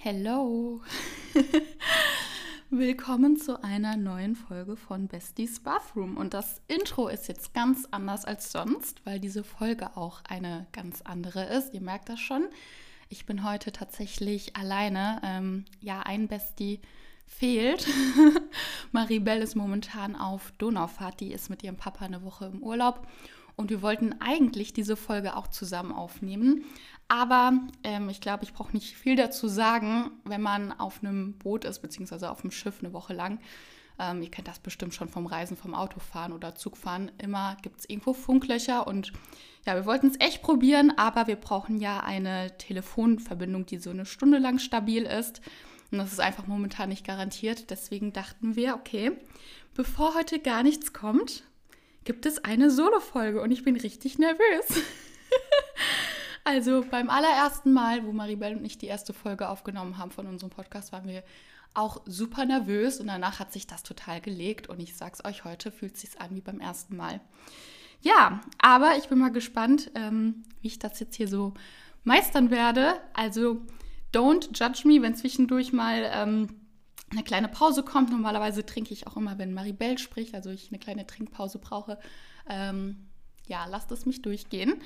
Hello! Willkommen zu einer neuen Folge von Besties Bathroom. Und das Intro ist jetzt ganz anders als sonst, weil diese Folge auch eine ganz andere ist. Ihr merkt das schon. Ich bin heute tatsächlich alleine. Ähm, ja, ein Bestie fehlt. Maribel ist momentan auf Donaufahrt. Die ist mit ihrem Papa eine Woche im Urlaub. Und wir wollten eigentlich diese Folge auch zusammen aufnehmen. Aber ähm, ich glaube, ich brauche nicht viel dazu sagen, wenn man auf einem Boot ist, beziehungsweise auf einem Schiff eine Woche lang. Ähm, ihr kennt das bestimmt schon vom Reisen, vom Autofahren oder Zugfahren. Immer gibt es irgendwo Funklöcher und ja, wir wollten es echt probieren, aber wir brauchen ja eine Telefonverbindung, die so eine Stunde lang stabil ist. Und das ist einfach momentan nicht garantiert. Deswegen dachten wir, okay, bevor heute gar nichts kommt, gibt es eine Solo-Folge und ich bin richtig nervös. also beim allerersten Mal, wo Maribel und ich die erste Folge aufgenommen haben von unserem Podcast, waren wir auch super nervös und danach hat sich das total gelegt und ich sag's euch heute, fühlt es sich an wie beim ersten Mal. Ja, aber ich bin mal gespannt, ähm, wie ich das jetzt hier so meistern werde. Also don't judge me, wenn zwischendurch mal ähm, eine kleine Pause kommt. Normalerweise trinke ich auch immer, wenn Maribel spricht, also ich eine kleine Trinkpause brauche. Ähm, ja, lasst es mich durchgehen.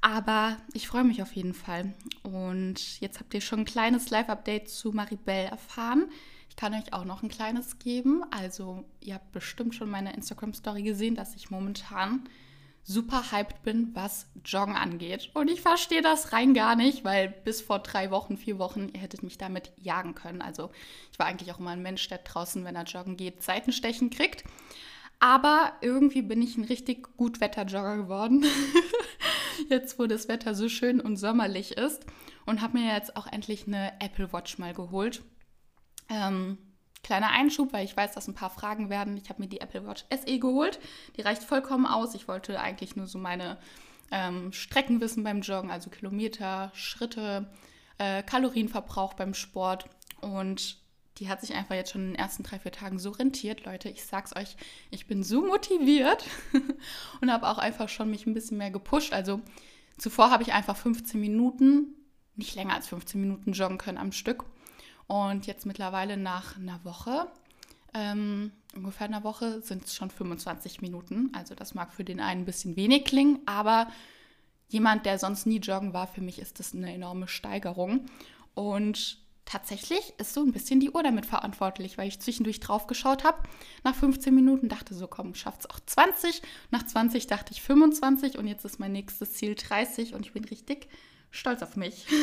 Aber ich freue mich auf jeden Fall. Und jetzt habt ihr schon ein kleines Live-Update zu Maribel erfahren. Ich kann euch auch noch ein kleines geben. Also ihr habt bestimmt schon meine Instagram-Story gesehen, dass ich momentan super hyped bin, was Joggen angeht. Und ich verstehe das rein gar nicht, weil bis vor drei Wochen, vier Wochen, ihr hättet mich damit jagen können. Also ich war eigentlich auch immer ein Mensch, der draußen, wenn er joggen geht, Seitenstechen kriegt. Aber irgendwie bin ich ein richtig gut Wetterjogger geworden. jetzt, wo das Wetter so schön und sommerlich ist. Und habe mir jetzt auch endlich eine Apple Watch mal geholt. Ähm, Kleiner Einschub, weil ich weiß, dass ein paar Fragen werden. Ich habe mir die Apple Watch SE geholt. Die reicht vollkommen aus. Ich wollte eigentlich nur so meine ähm, Strecken wissen beim Joggen, also Kilometer, Schritte, äh, Kalorienverbrauch beim Sport. Und die hat sich einfach jetzt schon in den ersten drei, vier Tagen so rentiert, Leute. Ich sag's euch, ich bin so motiviert und habe auch einfach schon mich ein bisschen mehr gepusht. Also zuvor habe ich einfach 15 Minuten, nicht länger als 15 Minuten joggen können am Stück. Und jetzt mittlerweile nach einer Woche, ähm, ungefähr einer Woche, sind es schon 25 Minuten. Also das mag für den einen ein bisschen wenig klingen, aber jemand, der sonst nie joggen war, für mich ist das eine enorme Steigerung. Und tatsächlich ist so ein bisschen die Uhr damit verantwortlich, weil ich zwischendurch drauf geschaut habe. Nach 15 Minuten dachte so, komm, schafft es auch 20. Nach 20 dachte ich 25 und jetzt ist mein nächstes Ziel 30 und ich bin richtig stolz auf mich.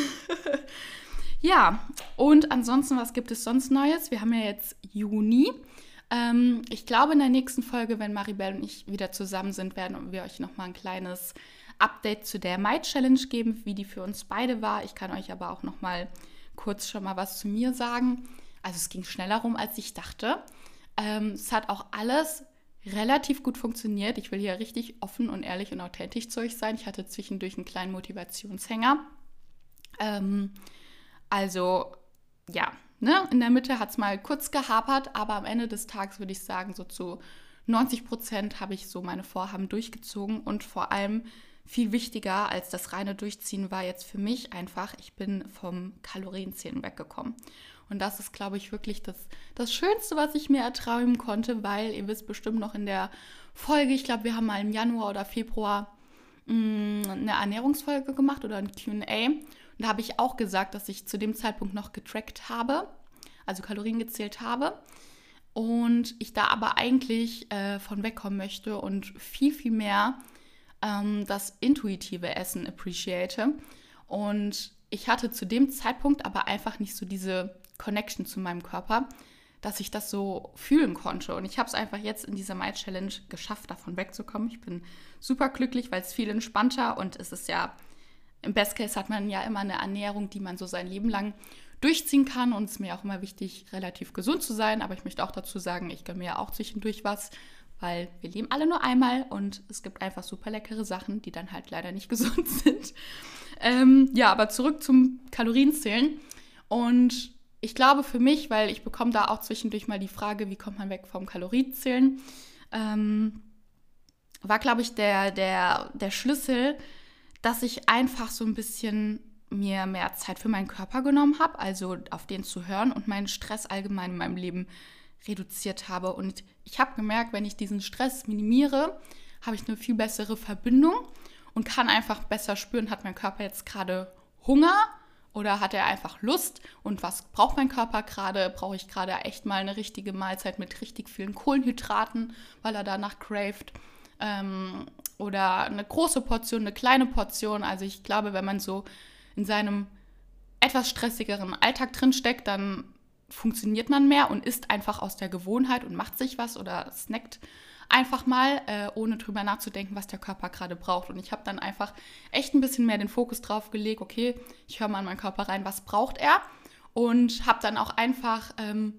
Ja, und ansonsten, was gibt es sonst Neues? Wir haben ja jetzt Juni. Ähm, ich glaube, in der nächsten Folge, wenn Maribel und ich wieder zusammen sind, werden wir euch nochmal ein kleines Update zu der Mai Challenge geben, wie die für uns beide war. Ich kann euch aber auch nochmal kurz schon mal was zu mir sagen. Also es ging schneller rum, als ich dachte. Ähm, es hat auch alles relativ gut funktioniert. Ich will hier richtig offen und ehrlich und authentisch zu euch sein. Ich hatte zwischendurch einen kleinen Motivationshänger. Ähm, also ja, ne? in der Mitte hat es mal kurz gehapert, aber am Ende des Tages würde ich sagen, so zu 90 Prozent habe ich so meine Vorhaben durchgezogen und vor allem viel wichtiger als das reine Durchziehen war jetzt für mich einfach, ich bin vom Kalorienzählen weggekommen. Und das ist, glaube ich, wirklich das, das Schönste, was ich mir erträumen konnte, weil ihr wisst bestimmt noch in der Folge, ich glaube, wir haben mal im Januar oder Februar mh, mm, eine Ernährungsfolge gemacht oder ein QA. Und da habe ich auch gesagt, dass ich zu dem Zeitpunkt noch getrackt habe, also Kalorien gezählt habe. Und ich da aber eigentlich äh, von wegkommen möchte und viel, viel mehr ähm, das intuitive Essen appreciate. Und ich hatte zu dem Zeitpunkt aber einfach nicht so diese Connection zu meinem Körper, dass ich das so fühlen konnte. Und ich habe es einfach jetzt in dieser My Challenge geschafft, davon wegzukommen. Ich bin super glücklich, weil es viel entspannter und es ist ja im Best Case hat man ja immer eine Ernährung, die man so sein Leben lang durchziehen kann. Und es ist mir auch immer wichtig, relativ gesund zu sein. Aber ich möchte auch dazu sagen, ich gönne mir ja auch zwischendurch was, weil wir leben alle nur einmal und es gibt einfach super leckere Sachen, die dann halt leider nicht gesund sind. Ähm, ja, aber zurück zum Kalorienzählen. Und ich glaube für mich, weil ich bekomme da auch zwischendurch mal die Frage, wie kommt man weg vom Kalorienzählen, ähm, war, glaube ich, der, der, der Schlüssel, dass ich einfach so ein bisschen mir mehr Zeit für meinen Körper genommen habe, also auf den zu hören und meinen Stress allgemein in meinem Leben reduziert habe. Und ich habe gemerkt, wenn ich diesen Stress minimiere, habe ich eine viel bessere Verbindung und kann einfach besser spüren, hat mein Körper jetzt gerade Hunger oder hat er einfach Lust und was braucht mein Körper gerade? Brauche ich gerade echt mal eine richtige Mahlzeit mit richtig vielen Kohlenhydraten, weil er danach craved? Ähm, oder eine große Portion, eine kleine Portion. Also ich glaube, wenn man so in seinem etwas stressigeren Alltag drinsteckt, dann funktioniert man mehr und isst einfach aus der Gewohnheit und macht sich was oder snackt einfach mal, äh, ohne drüber nachzudenken, was der Körper gerade braucht. Und ich habe dann einfach echt ein bisschen mehr den Fokus drauf gelegt, okay, ich höre mal in meinen Körper rein, was braucht er? Und habe dann auch einfach, ähm,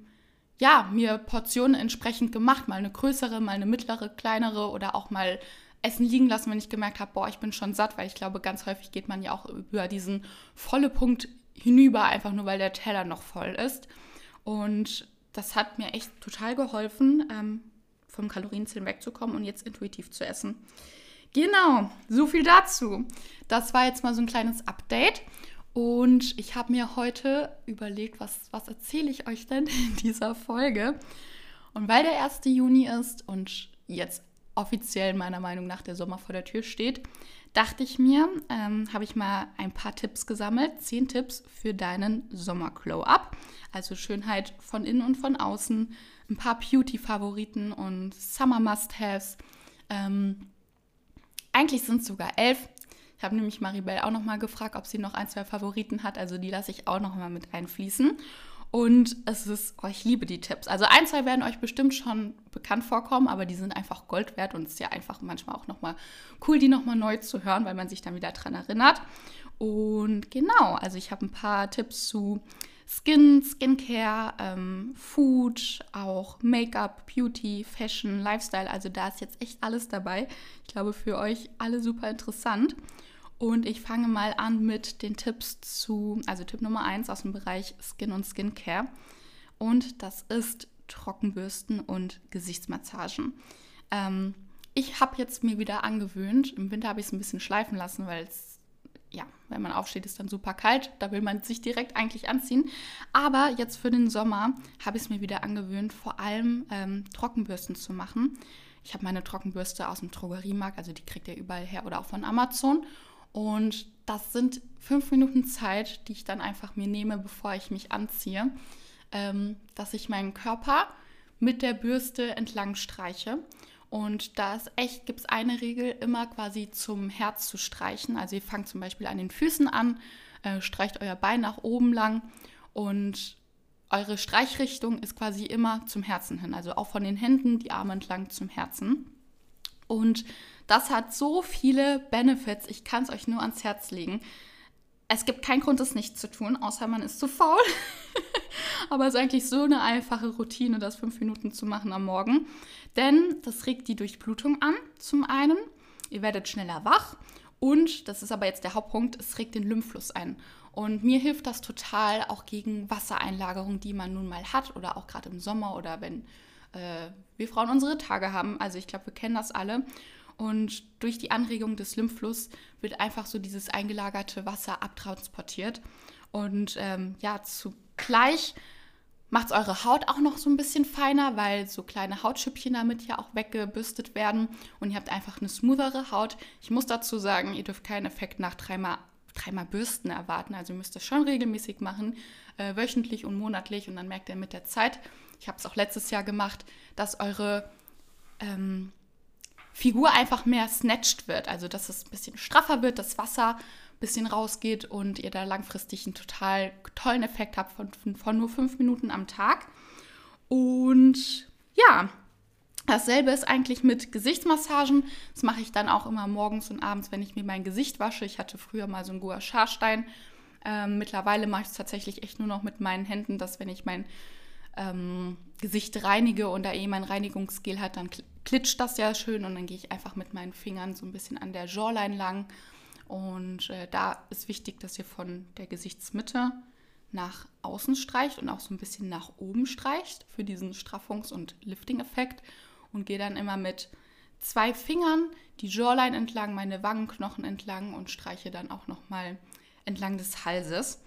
ja, mir Portionen entsprechend gemacht, mal eine größere, mal eine mittlere, kleinere oder auch mal Essen liegen lassen, wenn ich gemerkt habe, boah, ich bin schon satt, weil ich glaube, ganz häufig geht man ja auch über diesen volle Punkt hinüber, einfach nur weil der Teller noch voll ist. Und das hat mir echt total geholfen, ähm, vom Kalorienzählen wegzukommen und jetzt intuitiv zu essen. Genau, so viel dazu. Das war jetzt mal so ein kleines Update. Und ich habe mir heute überlegt, was, was erzähle ich euch denn in dieser Folge? Und weil der 1. Juni ist und jetzt offiziell meiner Meinung nach der Sommer vor der Tür steht, dachte ich mir, ähm, habe ich mal ein paar Tipps gesammelt. Zehn Tipps für deinen Sommer-Glow-Up. Also Schönheit von innen und von außen ein paar Beauty-Favoriten und Summer-Must-Haves. Ähm, eigentlich sind es sogar elf. Ich habe nämlich Maribel auch noch mal gefragt, ob sie noch ein, zwei Favoriten hat. Also die lasse ich auch noch mal mit einfließen. Und es ist, oh, ich liebe die Tipps. Also ein, zwei werden euch bestimmt schon bekannt vorkommen, aber die sind einfach Gold wert und es ist ja einfach manchmal auch noch mal cool, die noch mal neu zu hören, weil man sich dann wieder dran erinnert. Und genau, also ich habe ein paar Tipps zu Skin, Skincare, ähm, Food, auch Make-up, Beauty, Fashion, Lifestyle. Also da ist jetzt echt alles dabei. Ich glaube, für euch alle super interessant. Und ich fange mal an mit den Tipps zu, also Tipp Nummer 1 aus dem Bereich Skin und Skincare. Und das ist Trockenbürsten und Gesichtsmassagen. Ähm, ich habe jetzt mir wieder angewöhnt, im Winter habe ich es ein bisschen schleifen lassen, weil es ja, wenn man aufsteht, ist dann super kalt. Da will man sich direkt eigentlich anziehen. Aber jetzt für den Sommer habe ich es mir wieder angewöhnt, vor allem ähm, Trockenbürsten zu machen. Ich habe meine Trockenbürste aus dem Drogeriemarkt, also die kriegt ihr überall her oder auch von Amazon. Und das sind fünf Minuten Zeit, die ich dann einfach mir nehme, bevor ich mich anziehe, ähm, dass ich meinen Körper mit der Bürste entlang streiche. Und da ist echt, gibt es eine Regel, immer quasi zum Herz zu streichen. Also ihr fangt zum Beispiel an den Füßen an, äh, streicht euer Bein nach oben lang und eure Streichrichtung ist quasi immer zum Herzen hin. Also auch von den Händen, die Arme entlang zum Herzen. Und das hat so viele Benefits, ich kann es euch nur ans Herz legen. Es gibt keinen Grund, es nicht zu tun, außer man ist zu faul. Aber es ist eigentlich so eine einfache Routine, das fünf Minuten zu machen am Morgen. Denn das regt die Durchblutung an, zum einen. Ihr werdet schneller wach. Und, das ist aber jetzt der Hauptpunkt, es regt den Lymphfluss ein. Und mir hilft das total auch gegen Wassereinlagerung, die man nun mal hat oder auch gerade im Sommer oder wenn äh, wir Frauen unsere Tage haben. Also ich glaube, wir kennen das alle. Und durch die Anregung des Lymphflusses wird einfach so dieses eingelagerte Wasser abtransportiert. Und ähm, ja, zugleich macht es eure Haut auch noch so ein bisschen feiner, weil so kleine Hautschüppchen damit ja auch weggebürstet werden und ihr habt einfach eine smoothere Haut. Ich muss dazu sagen, ihr dürft keinen Effekt nach dreimal, dreimal Bürsten erwarten. Also ihr müsst das schon regelmäßig machen, äh, wöchentlich und monatlich und dann merkt ihr mit der Zeit, ich habe es auch letztes Jahr gemacht, dass eure ähm, Figur einfach mehr snatched wird. Also dass es ein bisschen straffer wird, das Wasser bisschen rausgeht und ihr da langfristig einen total tollen Effekt habt von, von nur fünf Minuten am Tag. Und ja, dasselbe ist eigentlich mit Gesichtsmassagen. Das mache ich dann auch immer morgens und abends, wenn ich mir mein Gesicht wasche. Ich hatte früher mal so einen Gua Sha-Stein. Ähm, mittlerweile mache ich es tatsächlich echt nur noch mit meinen Händen, dass wenn ich mein ähm, Gesicht reinige und da eh mein Reinigungsgel hat, dann klitscht das ja schön und dann gehe ich einfach mit meinen Fingern so ein bisschen an der Jawline lang und äh, da ist wichtig, dass ihr von der Gesichtsmitte nach außen streicht und auch so ein bisschen nach oben streicht für diesen Straffungs- und Lifting-Effekt. Und gehe dann immer mit zwei Fingern die Jawline entlang, meine Wangenknochen entlang und streiche dann auch nochmal entlang des Halses.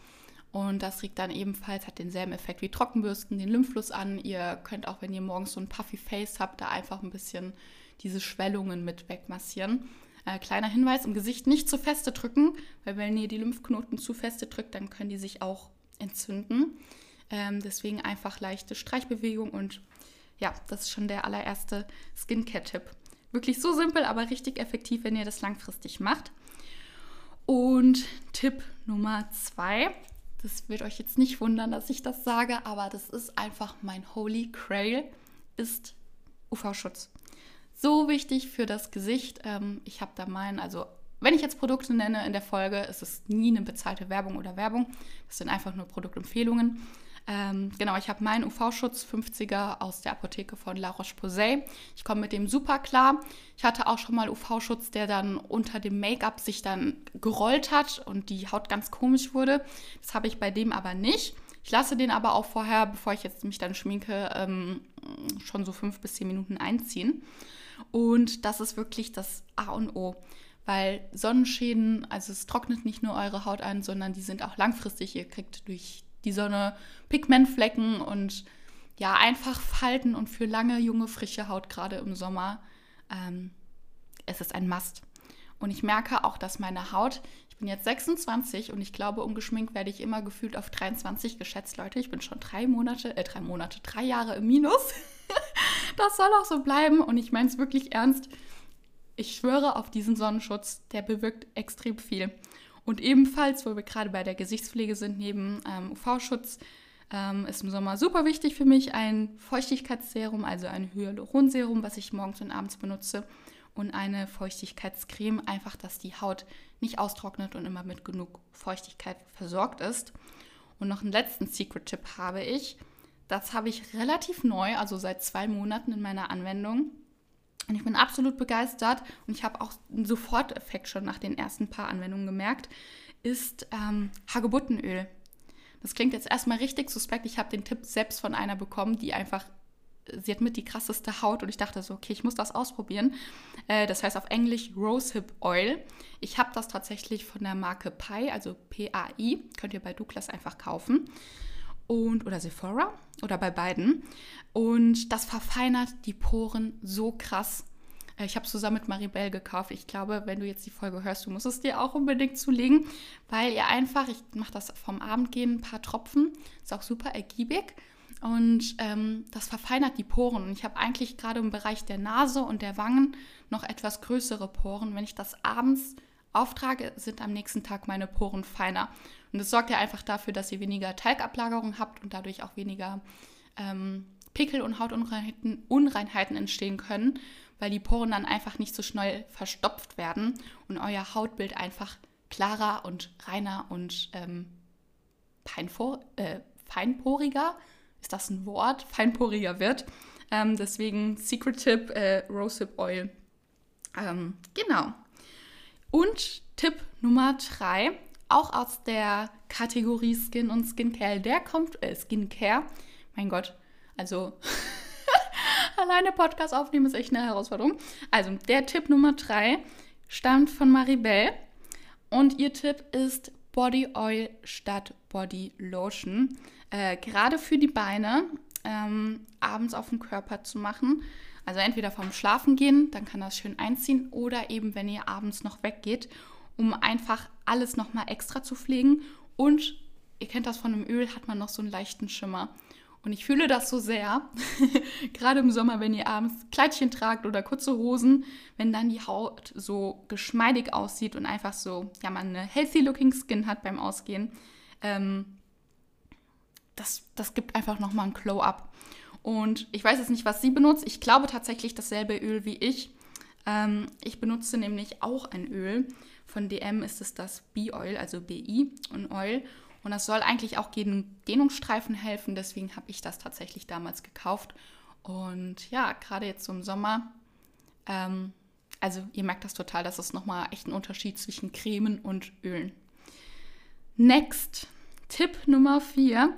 Und das regt dann ebenfalls, hat denselben Effekt wie Trockenbürsten, den Lymphfluss an. Ihr könnt auch, wenn ihr morgens so ein puffy Face habt, da einfach ein bisschen diese Schwellungen mit wegmassieren. Äh, kleiner Hinweis, im Gesicht nicht zu feste drücken, weil wenn ihr die Lymphknoten zu feste drückt, dann können die sich auch entzünden. Ähm, deswegen einfach leichte Streichbewegung und ja, das ist schon der allererste Skincare-Tipp. Wirklich so simpel, aber richtig effektiv, wenn ihr das langfristig macht. Und Tipp Nummer zwei, das wird euch jetzt nicht wundern, dass ich das sage, aber das ist einfach mein Holy Grail, ist UV-Schutz. So wichtig für das Gesicht. Ähm, ich habe da meinen, also wenn ich jetzt Produkte nenne in der Folge, ist es nie eine bezahlte Werbung oder Werbung. Das sind einfach nur Produktempfehlungen. Ähm, genau, ich habe meinen UV-Schutz 50er aus der Apotheke von La Roche-Posay. Ich komme mit dem super klar. Ich hatte auch schon mal UV-Schutz, der dann unter dem Make-up sich dann gerollt hat und die Haut ganz komisch wurde. Das habe ich bei dem aber nicht. Ich lasse den aber auch vorher, bevor ich jetzt mich dann schminke, ähm, schon so fünf bis zehn Minuten einziehen. Und das ist wirklich das A und O weil Sonnenschäden, also es trocknet nicht nur eure Haut ein, sondern die sind auch langfristig. Ihr kriegt durch die Sonne Pigmentflecken und ja, einfach Falten und für lange, junge, frische Haut, gerade im Sommer, ähm, es ist ein Must. Und ich merke auch, dass meine Haut, ich bin jetzt 26 und ich glaube, ungeschminkt werde ich immer gefühlt auf 23 geschätzt, Leute. Ich bin schon drei Monate, äh, drei Monate, drei Jahre im Minus. das soll auch so bleiben und ich meine es wirklich ernst. Ich schwöre auf diesen Sonnenschutz, der bewirkt extrem viel. Und ebenfalls, wo wir gerade bei der Gesichtspflege sind, neben ähm, UV-Schutz, ähm, ist im Sommer super wichtig für mich ein Feuchtigkeitsserum, also ein Hyaluronserum, was ich morgens und abends benutze. Und eine Feuchtigkeitscreme, einfach, dass die Haut nicht austrocknet und immer mit genug Feuchtigkeit versorgt ist. Und noch einen letzten Secret-Tipp habe ich. Das habe ich relativ neu, also seit zwei Monaten in meiner Anwendung. Und ich bin absolut begeistert und ich habe auch einen Soforteffekt schon nach den ersten paar Anwendungen gemerkt, ist ähm, Hagebuttenöl. Das klingt jetzt erstmal richtig suspekt. Ich habe den Tipp selbst von einer bekommen, die einfach, sie hat mit die krasseste Haut und ich dachte so, okay, ich muss das ausprobieren. Äh, das heißt auf Englisch Rosehip Oil. Ich habe das tatsächlich von der Marke Pi, also P-A-I, könnt ihr bei Douglas einfach kaufen und oder Sephora oder bei beiden. Und das verfeinert die Poren so krass. Äh, ich habe es zusammen mit Maribel gekauft. Ich glaube, wenn du jetzt die Folge hörst, du musst es dir auch unbedingt zulegen, weil ihr einfach, ich mache das vom Abendgehen, ein paar Tropfen, ist auch super ergiebig und ähm, das verfeinert die Poren. Und ich habe eigentlich gerade im Bereich der Nase und der Wangen noch etwas größere Poren. Wenn ich das abends auftrage, sind am nächsten Tag meine Poren feiner. Und das sorgt ja einfach dafür, dass ihr weniger Talgablagerung habt und dadurch auch weniger ähm, Pickel und Hautunreinheiten Unreinheiten entstehen können, weil die Poren dann einfach nicht so schnell verstopft werden und euer Hautbild einfach klarer und reiner und ähm, äh, feinporiger, ist das ein Wort, feinporiger wird. Ähm, deswegen Secret Tip, äh, Rosehip Oil. Ähm, genau. Und Tipp Nummer drei auch aus der Kategorie Skin und Skincare. Der kommt, äh, Skincare, mein Gott, also alleine Podcast aufnehmen ist echt eine Herausforderung. Also, der Tipp Nummer drei stammt von Maribel und ihr Tipp ist Body Oil statt Body Lotion. Äh, gerade für die Beine ähm, abends auf den Körper zu machen. Also entweder vom Schlafen gehen, dann kann das schön einziehen, oder eben wenn ihr abends noch weggeht um einfach alles nochmal extra zu pflegen. Und ihr kennt das von einem Öl, hat man noch so einen leichten Schimmer. Und ich fühle das so sehr, gerade im Sommer, wenn ihr abends Kleidchen tragt oder kurze Hosen, wenn dann die Haut so geschmeidig aussieht und einfach so, ja, man eine healthy looking Skin hat beim Ausgehen. Ähm, das, das gibt einfach nochmal ein Glow-up. Und ich weiß jetzt nicht, was sie benutzt. Ich glaube tatsächlich dasselbe Öl wie ich. Ähm, ich benutze nämlich auch ein Öl, von DM ist es das B-Oil, also BI und Oil. Und das soll eigentlich auch gegen Dehnungsstreifen helfen. Deswegen habe ich das tatsächlich damals gekauft. Und ja, gerade jetzt so im Sommer, ähm, also ihr merkt das total, das ist nochmal echt ein Unterschied zwischen Cremen und Ölen. Next, Tipp Nummer 4.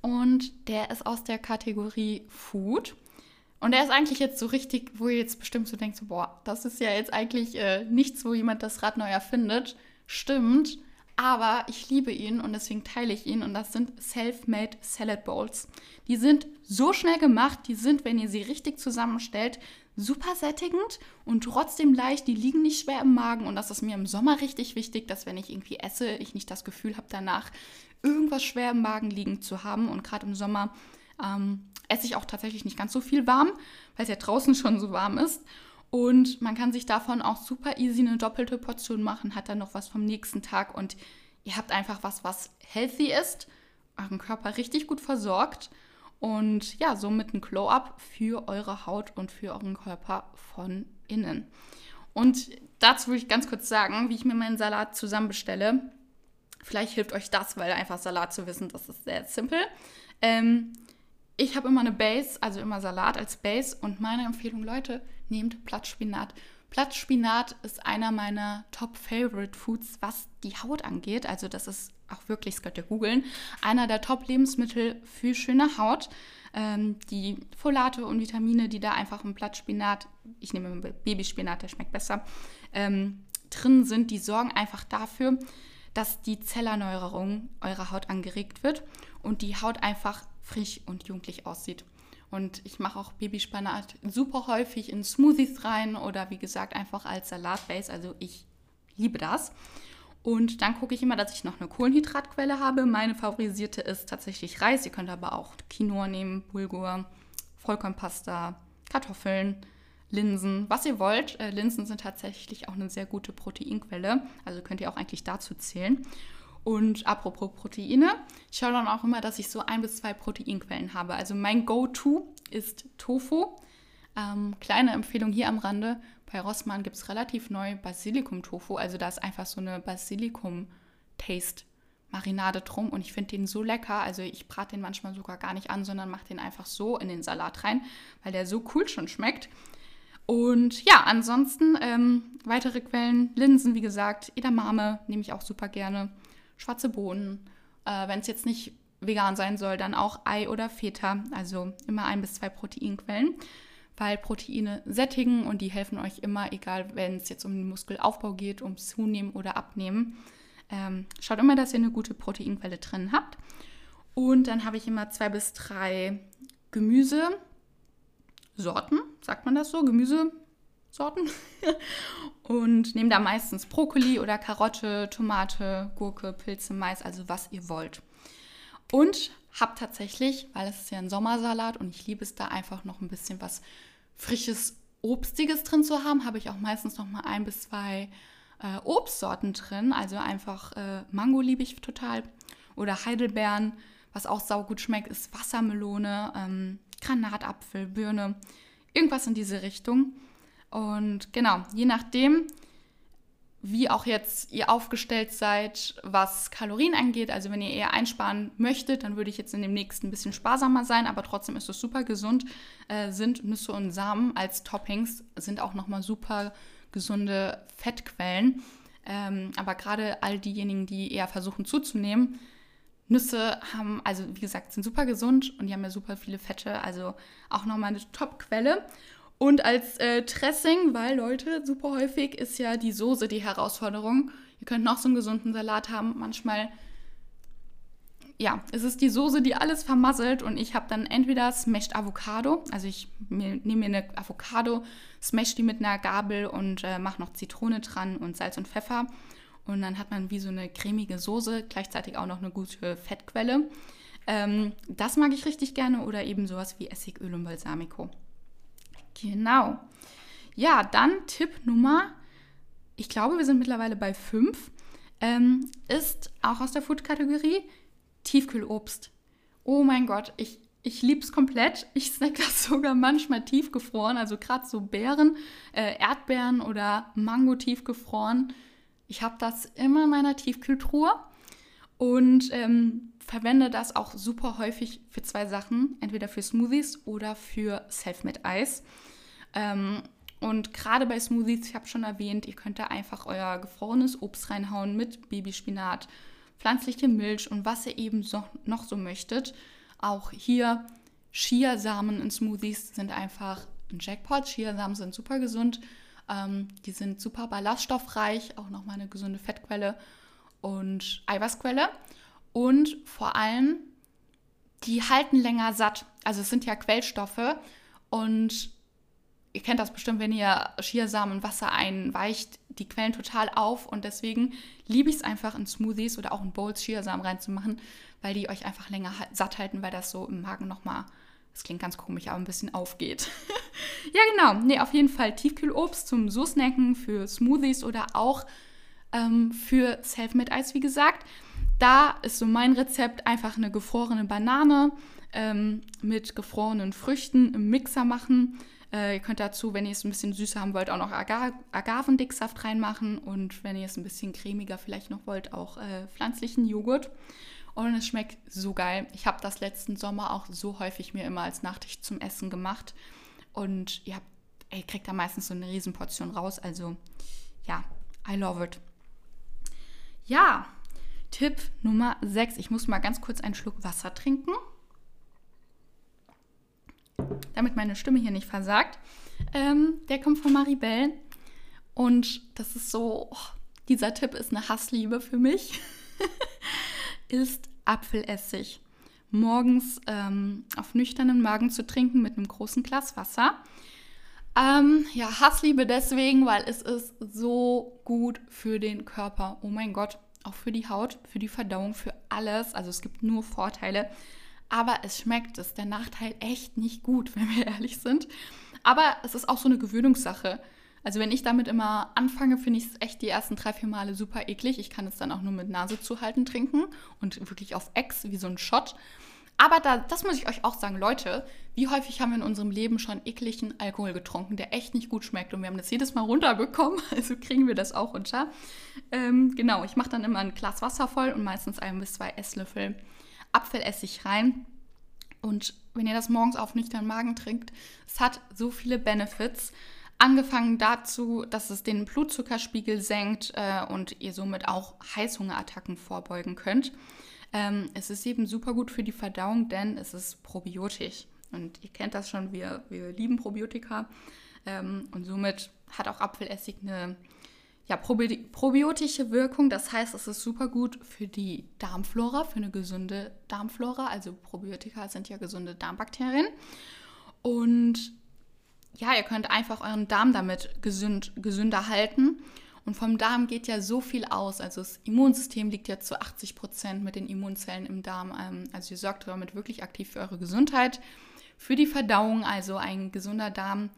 Und der ist aus der Kategorie Food. Und er ist eigentlich jetzt so richtig, wo ihr jetzt bestimmt so denkt, so, boah, das ist ja jetzt eigentlich äh, nichts, wo jemand das Rad neu erfindet. Stimmt, Aber ich liebe ihn und deswegen teile ich ihn. Und das sind Self-Made Salad Bowls. Die sind so schnell gemacht, die sind, wenn ihr sie richtig zusammenstellt, super sättigend und trotzdem leicht. Die liegen nicht schwer im Magen. Und das ist mir im Sommer richtig wichtig, dass wenn ich irgendwie esse, ich nicht das Gefühl habe, danach irgendwas schwer im Magen liegen zu haben. Und gerade im Sommer ähm, esse ich auch tatsächlich nicht ganz so viel warm, weil es ja draußen schon so warm ist. Und man kann sich davon auch super easy eine doppelte Portion machen, hat dann noch was vom nächsten Tag und ihr habt einfach was, was healthy ist, euren Körper richtig gut versorgt und ja, somit ein Glow-up für eure Haut und für euren Körper von innen. Und dazu will ich ganz kurz sagen, wie ich mir meinen Salat zusammenbestelle. Vielleicht hilft euch das, weil einfach Salat zu wissen, das ist sehr simpel. Ähm, ich habe immer eine Base, also immer Salat als Base und meine Empfehlung, Leute, nehmt Blattspinat. Blattspinat ist einer meiner Top-Favorite-Foods, was die Haut angeht. Also das ist auch wirklich, das könnt ihr googeln, einer der Top-Lebensmittel für schöne Haut. Ähm, die Folate und Vitamine, die da einfach im Blattspinat, ich nehme Babyspinat, der schmeckt besser, ähm, drin sind, die sorgen einfach dafür, dass die Zellerneuerung eurer Haut angeregt wird und die Haut einfach frisch und jugendlich aussieht. Und ich mache auch Babyspanat super häufig in Smoothies rein oder wie gesagt einfach als Salatbase. Also ich liebe das. Und dann gucke ich immer, dass ich noch eine Kohlenhydratquelle habe. Meine favorisierte ist tatsächlich Reis. Ihr könnt aber auch Quinoa nehmen, Bulgur, Vollkornpasta, Kartoffeln, Linsen, was ihr wollt. Äh, Linsen sind tatsächlich auch eine sehr gute Proteinquelle. Also könnt ihr auch eigentlich dazu zählen. Und apropos Proteine, ich schaue dann auch immer, dass ich so ein bis zwei Proteinquellen habe. Also mein Go-To ist Tofu. Ähm, kleine Empfehlung hier am Rande. Bei Rossmann gibt es relativ neu Basilikum-Tofu. Also da ist einfach so eine Basilikum-Taste. Marinade drum und ich finde den so lecker. Also ich brate den manchmal sogar gar nicht an, sondern mache den einfach so in den Salat rein, weil der so cool schon schmeckt. Und ja, ansonsten ähm, weitere Quellen, Linsen, wie gesagt, Edamame nehme ich auch super gerne schwarze Bohnen. Äh, Wenn es jetzt nicht vegan sein soll, dann auch Ei oder Feta, also immer ein bis zwei Proteinquellen, weil Proteine sättigen und die helfen euch immer, egal wenn es jetzt um den Muskelaufbau geht, ums Zunehmen oder Abnehmen. Ähm, schaut immer, dass ihr eine gute Proteinquelle drin habt. Und dann habe ich immer zwei bis drei Gemüsesorten, sagt man das so? Gemüse, Sorten. und nehme da meistens Brokkoli oder Karotte, Tomate, Gurke, Pilze, Mais, also was ihr wollt. Und habe tatsächlich, weil es ist ja ein Sommersalat und ich liebe es da einfach noch ein bisschen was frisches, obstiges drin zu haben, habe ich auch meistens noch mal ein bis zwei äh, Obstsorten drin. Also einfach äh, Mango liebe ich total oder Heidelbeeren. Was auch saugut schmeckt, ist Wassermelone, ähm, Granatapfel, Birne, irgendwas in diese Richtung. Und genau, je nachdem, wie auch jetzt ihr aufgestellt seid, was Kalorien angeht. Also wenn ihr eher einsparen möchtet, dann würde ich jetzt in dem nächsten ein bisschen sparsamer sein, aber trotzdem ist es super gesund. Äh, sind Nüsse und Samen als Toppings, sind auch nochmal super gesunde Fettquellen. Ähm, aber gerade all diejenigen, die eher versuchen zuzunehmen, Nüsse haben, also wie gesagt, sind super gesund und die haben ja super viele Fette, also auch nochmal eine Top-Quelle. Und als äh, Dressing, weil Leute, super häufig ist ja die Soße die Herausforderung. Ihr könnt noch so einen gesunden Salat haben. Manchmal, ja, es ist die Soße, die alles vermasselt. Und ich habe dann entweder Smashed Avocado, also ich nehme mir eine Avocado, smash die mit einer Gabel und äh, mache noch Zitrone dran und Salz und Pfeffer. Und dann hat man wie so eine cremige Soße, gleichzeitig auch noch eine gute Fettquelle. Ähm, das mag ich richtig gerne oder eben sowas wie Essigöl und Balsamico. Genau. Ja, dann Tipp Nummer, ich glaube, wir sind mittlerweile bei 5, ähm, ist auch aus der Food-Kategorie Tiefkühlobst. Oh mein Gott, ich, ich liebe es komplett. Ich snack das sogar manchmal tiefgefroren, also gerade so Beeren, äh, Erdbeeren oder Mango tiefgefroren. Ich habe das immer in meiner Tiefkühltruhe und ähm, verwende das auch super häufig für zwei Sachen, entweder für Smoothies oder für Self-Made Eis. Ähm, und gerade bei Smoothies, ich habe schon erwähnt, ihr könnt da einfach euer gefrorenes Obst reinhauen mit Babyspinat, pflanzliche Milch und was ihr eben so, noch so möchtet. Auch hier Chiasamen in Smoothies sind einfach ein Jackpot. Chiasamen sind super gesund. Ähm, die sind super ballaststoffreich, auch nochmal eine gesunde Fettquelle. und Eiweißquelle. Und vor allem, die halten länger satt. Also es sind ja Quellstoffe und ihr kennt das bestimmt, wenn ihr Chiasamen in Wasser einweicht, die quellen total auf und deswegen liebe ich es einfach in Smoothies oder auch in Bowls Chiasamen reinzumachen, weil die euch einfach länger satt halten, weil das so im Magen nochmal, das klingt ganz komisch, aber ein bisschen aufgeht. ja, genau. Nee, auf jeden Fall Tiefkühlobst zum So-Snacken für Smoothies oder auch ähm, für Self-Made-Eis, wie gesagt. Da ist so mein Rezept einfach eine gefrorene Banane ähm, mit gefrorenen Früchten im Mixer machen äh, ihr könnt dazu, wenn ihr es ein bisschen süßer haben wollt, auch noch Aga Agavendicksaft reinmachen und wenn ihr es ein bisschen cremiger vielleicht noch wollt, auch äh, pflanzlichen Joghurt. Und es schmeckt so geil. Ich habe das letzten Sommer auch so häufig mir immer als Nachtisch zum Essen gemacht. Und ihr, habt, ihr kriegt da meistens so eine Riesenportion raus. Also ja, I love it. Ja, Tipp Nummer 6. Ich muss mal ganz kurz einen Schluck Wasser trinken damit meine Stimme hier nicht versagt. Ähm, der kommt von Maribel. Und das ist so, oh, dieser Tipp ist eine Hassliebe für mich. ist Apfelessig. Morgens ähm, auf nüchternen Magen zu trinken mit einem großen Glas Wasser. Ähm, ja, Hassliebe deswegen, weil es ist so gut für den Körper. Oh mein Gott, auch für die Haut, für die Verdauung, für alles. Also es gibt nur Vorteile. Aber es schmeckt, ist der Nachteil echt nicht gut, wenn wir ehrlich sind. Aber es ist auch so eine Gewöhnungssache. Also wenn ich damit immer anfange, finde ich es echt die ersten drei, vier Male super eklig. Ich kann es dann auch nur mit Nase zuhalten trinken und wirklich auf Ex wie so ein Shot. Aber da, das muss ich euch auch sagen, Leute, wie häufig haben wir in unserem Leben schon ekligen Alkohol getrunken, der echt nicht gut schmeckt und wir haben das jedes Mal runterbekommen, also kriegen wir das auch runter. Ähm, genau, ich mache dann immer ein Glas Wasser voll und meistens ein bis zwei Esslöffel Apfelessig rein. Und wenn ihr das morgens auf nüchtern Magen trinkt, es hat so viele Benefits. Angefangen dazu, dass es den Blutzuckerspiegel senkt äh, und ihr somit auch Heißhungerattacken vorbeugen könnt. Ähm, es ist eben super gut für die Verdauung, denn es ist probiotisch. Und ihr kennt das schon, wir, wir lieben Probiotika. Ähm, und somit hat auch Apfelessig eine ja, probi probiotische Wirkung. Das heißt, es ist super gut für die Darmflora, für eine gesunde Darmflora. Also Probiotika sind ja gesunde Darmbakterien. Und ja, ihr könnt einfach euren Darm damit gesünd, gesünder halten. Und vom Darm geht ja so viel aus. Also das Immunsystem liegt ja zu 80 Prozent mit den Immunzellen im Darm. Ähm, also ihr sorgt damit wirklich aktiv für eure Gesundheit, für die Verdauung. Also ein gesunder Darm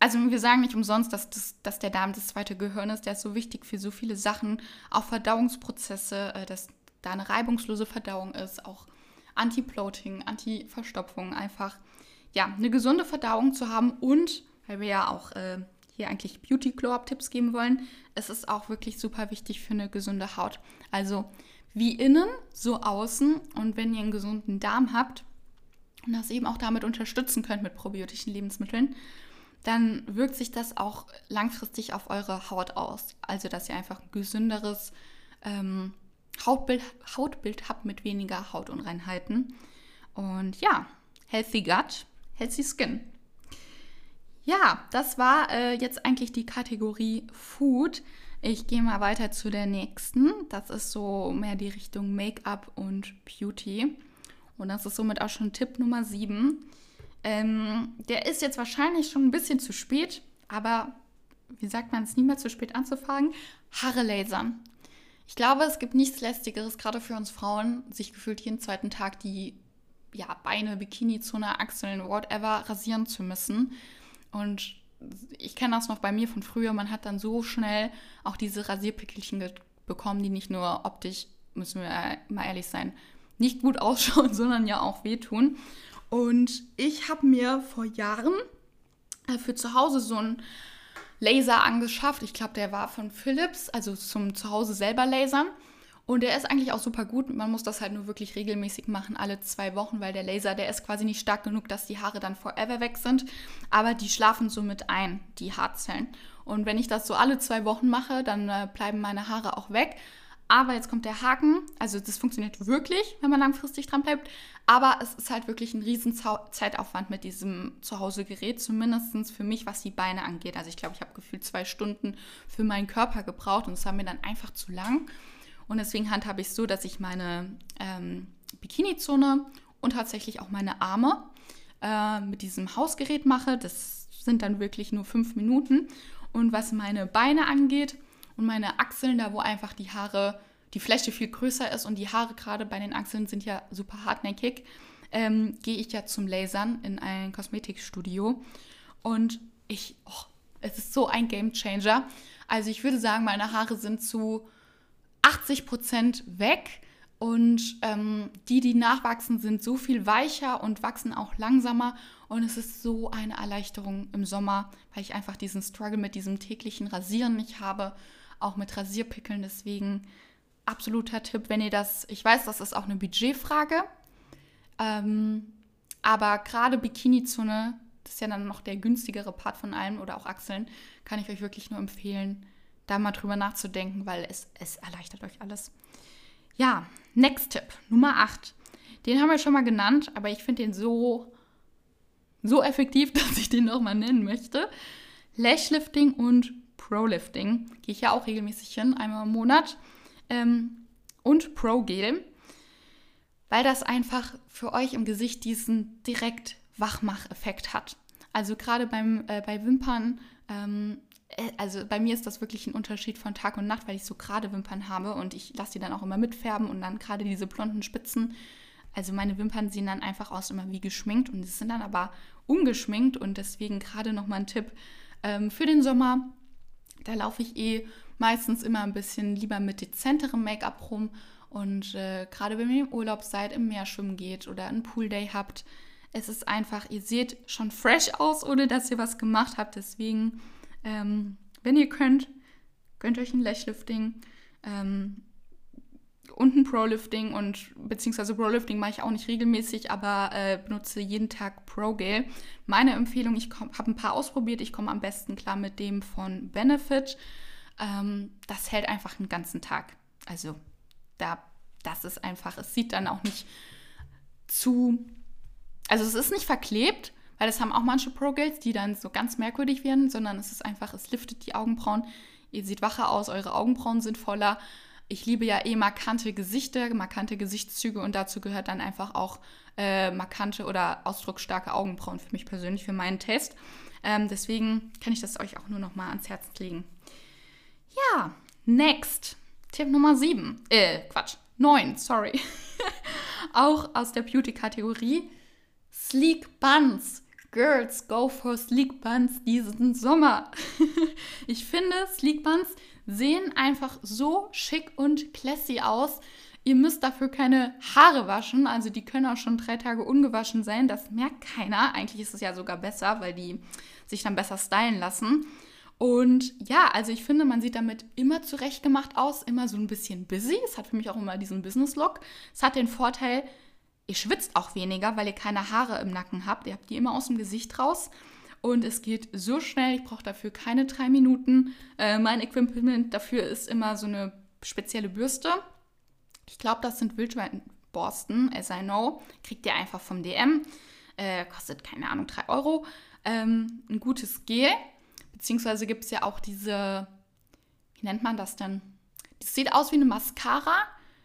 also wir sagen nicht umsonst, dass, das, dass der Darm das zweite Gehirn ist. Der ist so wichtig für so viele Sachen, auch Verdauungsprozesse, äh, dass da eine reibungslose Verdauung ist, auch Anti-Bloating, Anti-Verstopfung, einfach ja, eine gesunde Verdauung zu haben und, weil wir ja auch äh, hier eigentlich Beauty Glow-Up-Tipps geben wollen, es ist auch wirklich super wichtig für eine gesunde Haut. Also wie innen, so außen und wenn ihr einen gesunden Darm habt und das eben auch damit unterstützen könnt mit probiotischen Lebensmitteln, dann wirkt sich das auch langfristig auf eure Haut aus. Also, dass ihr einfach ein gesünderes ähm, Hautbild, Hautbild habt mit weniger Hautunreinheiten. Und ja, healthy gut, healthy skin. Ja, das war äh, jetzt eigentlich die Kategorie Food. Ich gehe mal weiter zu der nächsten. Das ist so mehr die Richtung Make-up und Beauty. Und das ist somit auch schon Tipp Nummer 7. Ähm, der ist jetzt wahrscheinlich schon ein bisschen zu spät, aber wie sagt man es, niemals zu spät anzufangen? Haare lasern. Ich glaube, es gibt nichts Lästigeres, gerade für uns Frauen, sich gefühlt jeden zweiten Tag die ja, Beine, Bikini-Zone, Achseln, whatever rasieren zu müssen. Und ich kenne das noch bei mir von früher, man hat dann so schnell auch diese Rasierpickelchen bekommen, die nicht nur optisch, müssen wir mal ehrlich sein, nicht gut ausschauen, sondern ja auch wehtun. Und ich habe mir vor Jahren äh, für zu Hause so einen Laser angeschafft. Ich glaube, der war von Philips, also zum Zuhause selber lasern. Und der ist eigentlich auch super gut. Man muss das halt nur wirklich regelmäßig machen, alle zwei Wochen, weil der Laser, der ist quasi nicht stark genug, dass die Haare dann forever weg sind. Aber die schlafen so mit ein, die Haarzellen. Und wenn ich das so alle zwei Wochen mache, dann äh, bleiben meine Haare auch weg. Aber jetzt kommt der Haken. Also das funktioniert wirklich, wenn man langfristig dran bleibt. Aber es ist halt wirklich ein riesen Zeitaufwand mit diesem Zuhause-Gerät. Zumindest für mich, was die Beine angeht. Also ich glaube, ich habe gefühlt zwei Stunden für meinen Körper gebraucht. Und es war mir dann einfach zu lang. Und deswegen handhabe ich so, dass ich meine ähm, Bikini-Zone und tatsächlich auch meine Arme äh, mit diesem Hausgerät mache. Das sind dann wirklich nur fünf Minuten. Und was meine Beine angeht und meine Achseln, da wo einfach die Haare, die Fläche viel größer ist und die Haare gerade bei den Achseln sind ja super hartnäckig, ähm, gehe ich ja zum Lasern in ein Kosmetikstudio. Und ich, oh, es ist so ein Game Changer. Also ich würde sagen, meine Haare sind zu 80 Prozent weg. Und ähm, die, die nachwachsen, sind so viel weicher und wachsen auch langsamer. Und es ist so eine Erleichterung im Sommer, weil ich einfach diesen Struggle mit diesem täglichen Rasieren nicht habe, auch mit Rasierpickeln. Deswegen absoluter Tipp, wenn ihr das, ich weiß, das ist auch eine Budgetfrage, ähm, aber gerade Bikini-Zone, das ist ja dann noch der günstigere Part von allem oder auch Achseln, kann ich euch wirklich nur empfehlen, da mal drüber nachzudenken, weil es, es erleichtert euch alles. Ja, next Tipp, Nummer 8. Den haben wir schon mal genannt, aber ich finde den so, so effektiv, dass ich den nochmal nennen möchte. Lashlifting und Pro-Lifting. Gehe ich ja auch regelmäßig hin, einmal im Monat. Ähm, und Pro-Gel, weil das einfach für euch im Gesicht diesen direkt Wachmacheffekt hat. Also gerade beim, äh, bei Wimpern ähm, äh, also bei mir ist das wirklich ein Unterschied von Tag und Nacht, weil ich so gerade Wimpern habe und ich lasse die dann auch immer mitfärben und dann gerade diese blonden Spitzen. Also meine Wimpern sehen dann einfach aus immer wie geschminkt und es sind dann aber ungeschminkt und deswegen gerade nochmal ein Tipp ähm, für den Sommer. Da laufe ich eh meistens immer ein bisschen lieber mit dezenterem Make-up rum und äh, gerade wenn ihr im Urlaub seid, im Meer schwimmen geht oder einen Poolday habt, es ist einfach, ihr seht schon fresh aus, ohne dass ihr was gemacht habt. Deswegen ähm, wenn ihr könnt, gönnt euch ein Lashlifting ähm, und ein Pro-Lifting und beziehungsweise Pro-Lifting mache ich auch nicht regelmäßig, aber äh, benutze jeden Tag Pro-Gel. Meine Empfehlung, ich habe ein paar ausprobiert, ich komme am besten klar mit dem von Benefit. Ähm, das hält einfach einen ganzen Tag. Also da, das ist einfach, es sieht dann auch nicht zu, also es ist nicht verklebt, weil das haben auch manche Pro-Gels, die dann so ganz merkwürdig werden, sondern es ist einfach, es liftet die Augenbrauen. Ihr seht wacher aus, eure Augenbrauen sind voller. Ich liebe ja eh markante Gesichter, markante Gesichtszüge und dazu gehört dann einfach auch äh, markante oder ausdrucksstarke Augenbrauen für mich persönlich, für meinen Test. Ähm, deswegen kann ich das euch auch nur noch mal ans Herz legen. Ja, next. Tipp Nummer 7. Äh, Quatsch. 9, sorry. auch aus der Beauty-Kategorie. Sleek Buns. Girls, go for Sleek Buns diesen Sommer. ich finde, Sleek Buns sehen einfach so schick und classy aus. Ihr müsst dafür keine Haare waschen, also die können auch schon drei Tage ungewaschen sein. Das merkt keiner. Eigentlich ist es ja sogar besser, weil die sich dann besser stylen lassen. Und ja, also ich finde, man sieht damit immer zurechtgemacht aus, immer so ein bisschen busy. Es hat für mich auch immer diesen Business-Look. Es hat den Vorteil, Ihr schwitzt auch weniger, weil ihr keine Haare im Nacken habt. Ihr habt die immer aus dem Gesicht raus. Und es geht so schnell, ich brauche dafür keine drei Minuten. Äh, mein Equipment dafür ist immer so eine spezielle Bürste. Ich glaube, das sind Wildschweinborsten, as I know. Kriegt ihr einfach vom DM. Äh, kostet, keine Ahnung, 3 Euro. Ähm, ein gutes Gel. Beziehungsweise gibt es ja auch diese, wie nennt man das denn? Das sieht aus wie eine Mascara,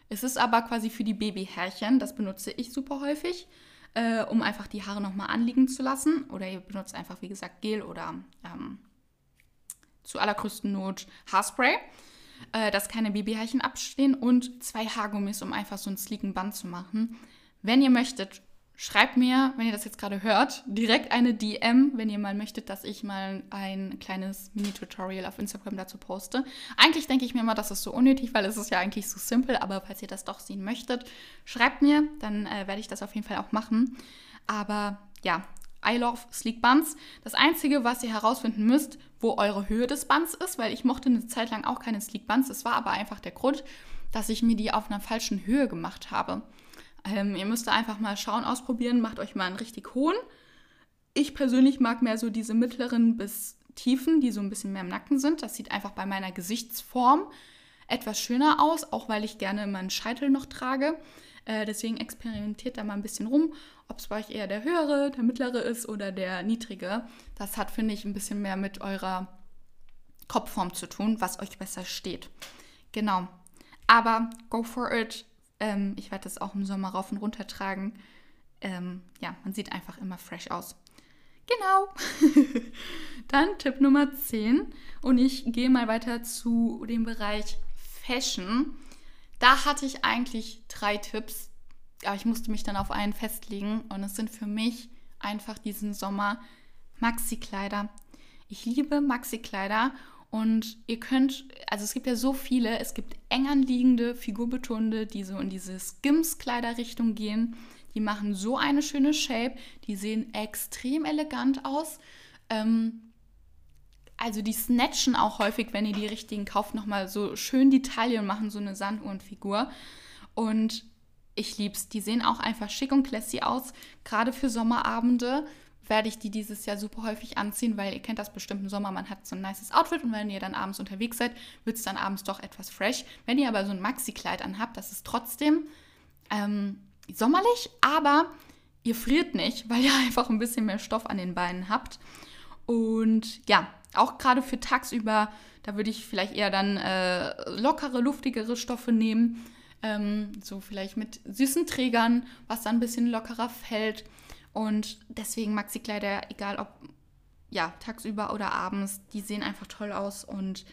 es ist aber quasi für die Babyhärchen, das benutze ich super häufig, äh, um einfach die Haare nochmal anliegen zu lassen. Oder ihr benutzt einfach, wie gesagt, Gel oder ähm, zu allergrößten Not Haarspray, äh, dass keine Babyhärchen abstehen und zwei Haargummis, um einfach so einen sleeken Band zu machen. Wenn ihr möchtet, Schreibt mir, wenn ihr das jetzt gerade hört, direkt eine DM, wenn ihr mal möchtet, dass ich mal ein kleines Mini-Tutorial auf Instagram dazu poste. Eigentlich denke ich mir immer, das ist so unnötig, weil es ist ja eigentlich so simpel, aber falls ihr das doch sehen möchtet, schreibt mir, dann äh, werde ich das auf jeden Fall auch machen. Aber ja, I love Sleek Buns. Das Einzige, was ihr herausfinden müsst, wo eure Höhe des Buns ist, weil ich mochte eine Zeit lang auch keine Sleek Buns. Das war aber einfach der Grund, dass ich mir die auf einer falschen Höhe gemacht habe. Ähm, ihr müsst einfach mal schauen, ausprobieren, macht euch mal einen richtig hohen. Ich persönlich mag mehr so diese mittleren bis tiefen, die so ein bisschen mehr im Nacken sind. Das sieht einfach bei meiner Gesichtsform etwas schöner aus, auch weil ich gerne meinen Scheitel noch trage. Äh, deswegen experimentiert da mal ein bisschen rum, ob es bei euch eher der höhere, der mittlere ist oder der niedrige. Das hat, finde ich, ein bisschen mehr mit eurer Kopfform zu tun, was euch besser steht. Genau. Aber go for it. Ähm, ich werde das auch im Sommer rauf und runter tragen. Ähm, ja, man sieht einfach immer fresh aus. Genau. Dann Tipp Nummer 10. Und ich gehe mal weiter zu dem Bereich Fashion. Da hatte ich eigentlich drei Tipps, aber ich musste mich dann auf einen festlegen. Und es sind für mich einfach diesen Sommer Maxi-Kleider. Ich liebe Maxi-Kleider und ihr könnt, also es gibt ja so viele, es gibt eng anliegende, figurbetonte, die so in diese Skims-Kleiderrichtung gehen. Die machen so eine schöne Shape, die sehen extrem elegant aus. Ähm, also die snatchen auch häufig, wenn ihr die richtigen kauft, nochmal so schön die Taille und machen so eine Sanduhrenfigur. Und ich lieb's. Die sehen auch einfach schick und classy aus, gerade für Sommerabende werde ich die dieses Jahr super häufig anziehen, weil ihr kennt das bestimmt im Sommer, man hat so ein nices Outfit und wenn ihr dann abends unterwegs seid, wird es dann abends doch etwas fresh. Wenn ihr aber so ein Maxi-Kleid anhabt, das ist trotzdem ähm, sommerlich, aber ihr friert nicht, weil ihr einfach ein bisschen mehr Stoff an den Beinen habt. Und ja, auch gerade für tagsüber, da würde ich vielleicht eher dann äh, lockere, luftigere Stoffe nehmen. Ähm, so vielleicht mit süßen Trägern, was dann ein bisschen lockerer fällt. Und deswegen Maxi-Kleider, egal ob ja, tagsüber oder abends, die sehen einfach toll aus. Und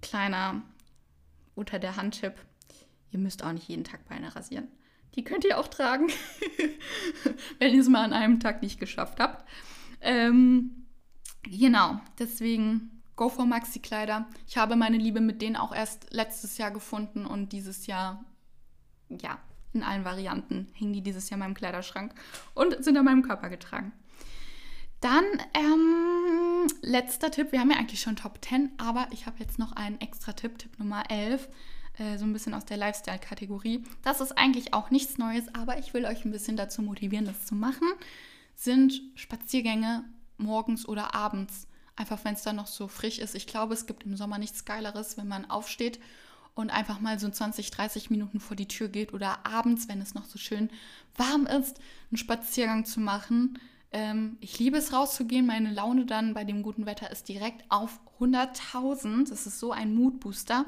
kleiner unter der Hand-Tipp, ihr müsst auch nicht jeden Tag Beine rasieren. Die könnt ihr auch tragen, wenn ihr es mal an einem Tag nicht geschafft habt. Ähm, genau, deswegen go for Maxi-Kleider. Ich habe meine Liebe mit denen auch erst letztes Jahr gefunden und dieses Jahr, ja, in allen Varianten hingen die dieses Jahr in meinem Kleiderschrank und sind an meinem Körper getragen. Dann ähm, letzter Tipp. Wir haben ja eigentlich schon Top 10, aber ich habe jetzt noch einen extra Tipp, Tipp Nummer 11 äh, so ein bisschen aus der Lifestyle-Kategorie. Das ist eigentlich auch nichts Neues, aber ich will euch ein bisschen dazu motivieren, das zu machen. Sind Spaziergänge morgens oder abends. Einfach wenn es dann noch so frisch ist. Ich glaube, es gibt im Sommer nichts Geileres, wenn man aufsteht und einfach mal so 20, 30 Minuten vor die Tür geht oder abends, wenn es noch so schön warm ist, einen Spaziergang zu machen. Ähm, ich liebe es rauszugehen. Meine Laune dann bei dem guten Wetter ist direkt auf 100.000. Das ist so ein Moodbooster.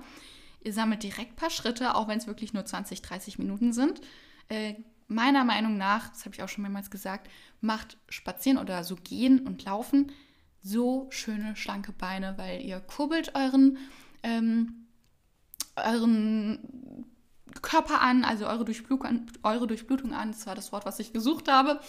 Ihr sammelt direkt ein paar Schritte, auch wenn es wirklich nur 20, 30 Minuten sind. Äh, meiner Meinung nach, das habe ich auch schon mehrmals gesagt, macht Spazieren oder so Gehen und Laufen so schöne, schlanke Beine, weil ihr kurbelt euren ähm, euren Körper an, also eure Durchblutung, eure Durchblutung an, das war das Wort, was ich gesucht habe,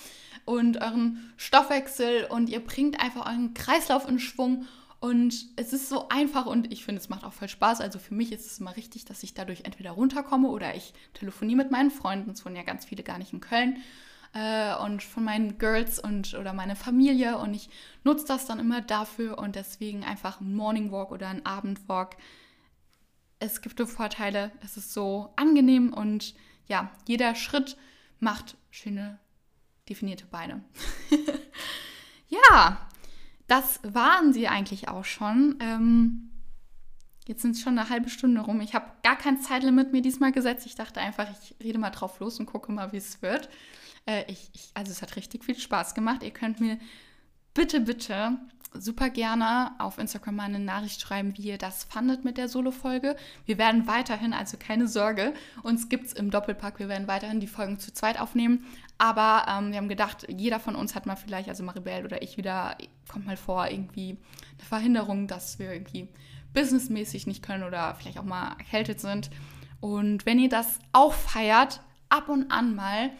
und euren Stoffwechsel und ihr bringt einfach euren Kreislauf in Schwung und es ist so einfach und ich finde, es macht auch voll Spaß. Also für mich ist es immer richtig, dass ich dadurch entweder runterkomme oder ich telefoniere mit meinen Freunden. Es wohnen ja ganz viele gar nicht in Köln. Äh, und von meinen Girls und oder meine Familie. Und ich nutze das dann immer dafür und deswegen einfach ein Morning Walk oder ein Abendwalk es gibt Vorteile, es ist so angenehm und ja, jeder Schritt macht schöne definierte Beine. ja, das waren sie eigentlich auch schon. Ähm, jetzt sind es schon eine halbe Stunde rum. Ich habe gar kein Zeitlimit mir diesmal gesetzt. Ich dachte einfach, ich rede mal drauf los und gucke mal, wie es wird. Äh, ich, ich, also es hat richtig viel Spaß gemacht. Ihr könnt mir bitte, bitte super gerne auf Instagram mal eine Nachricht schreiben, wie ihr das fandet mit der Solo-Folge. Wir werden weiterhin, also keine Sorge, uns gibt es im Doppelpack, wir werden weiterhin die Folgen zu zweit aufnehmen. Aber ähm, wir haben gedacht, jeder von uns hat mal vielleicht, also Maribel oder ich wieder, kommt mal vor, irgendwie eine Verhinderung, dass wir irgendwie businessmäßig nicht können oder vielleicht auch mal erkältet sind. Und wenn ihr das auch feiert, ab und an mal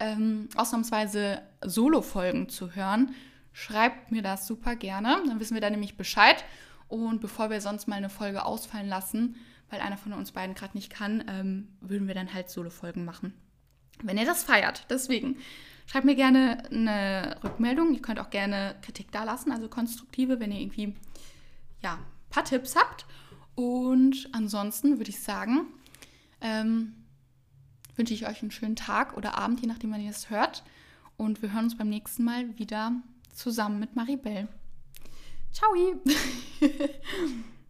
ähm, ausnahmsweise Solo-Folgen zu hören, schreibt mir das super gerne. Dann wissen wir da nämlich Bescheid. Und bevor wir sonst mal eine Folge ausfallen lassen, weil einer von uns beiden gerade nicht kann, ähm, würden wir dann halt Solo-Folgen machen. Wenn ihr das feiert. Deswegen schreibt mir gerne eine Rückmeldung. Ihr könnt auch gerne Kritik dalassen, also konstruktive, wenn ihr irgendwie ja, ein paar Tipps habt. Und ansonsten würde ich sagen, ähm, wünsche ich euch einen schönen Tag oder Abend, je nachdem, wann ihr es hört. Und wir hören uns beim nächsten Mal wieder zusammen mit Maribel. Ciao!